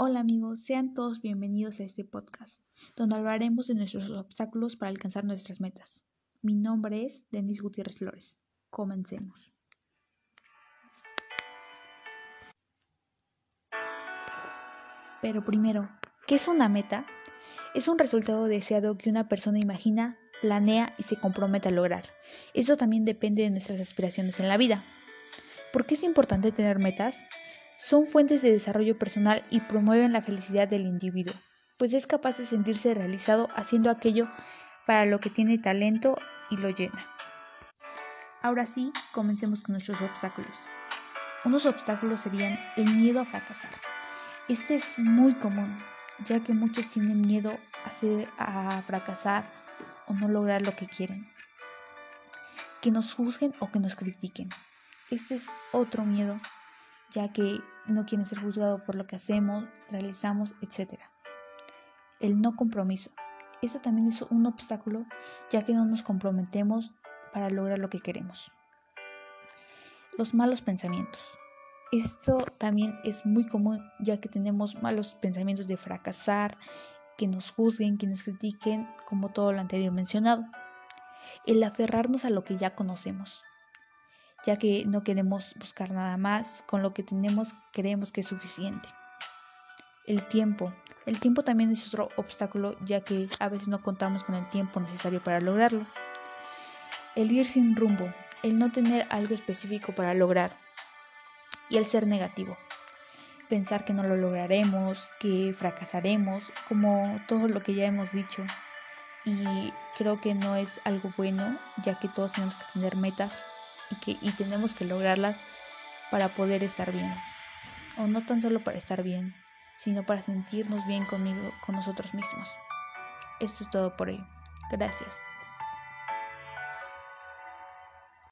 Hola amigos, sean todos bienvenidos a este podcast, donde hablaremos de nuestros obstáculos para alcanzar nuestras metas. Mi nombre es Denis Gutiérrez Flores. Comencemos. Pero primero, ¿qué es una meta? Es un resultado deseado que una persona imagina, planea y se compromete a lograr. Eso también depende de nuestras aspiraciones en la vida. ¿Por qué es importante tener metas? Son fuentes de desarrollo personal y promueven la felicidad del individuo, pues es capaz de sentirse realizado haciendo aquello para lo que tiene talento y lo llena. Ahora sí, comencemos con nuestros obstáculos. Unos obstáculos serían el miedo a fracasar. Este es muy común, ya que muchos tienen miedo a, a fracasar o no lograr lo que quieren. Que nos juzguen o que nos critiquen. Este es otro miedo ya que no quieren ser juzgados por lo que hacemos, realizamos, etc. El no compromiso. Eso también es un obstáculo, ya que no nos comprometemos para lograr lo que queremos. Los malos pensamientos. Esto también es muy común, ya que tenemos malos pensamientos de fracasar, que nos juzguen, que nos critiquen, como todo lo anterior mencionado. El aferrarnos a lo que ya conocemos ya que no queremos buscar nada más, con lo que tenemos creemos que es suficiente. El tiempo. El tiempo también es otro obstáculo, ya que a veces no contamos con el tiempo necesario para lograrlo. El ir sin rumbo, el no tener algo específico para lograr. Y el ser negativo. Pensar que no lo lograremos, que fracasaremos, como todo lo que ya hemos dicho. Y creo que no es algo bueno, ya que todos tenemos que tener metas y, que, y tenemos que lograrlas para poder estar bien. O no tan solo para estar bien, sino para sentirnos bien conmigo, con nosotros mismos. Esto es todo por hoy. Gracias.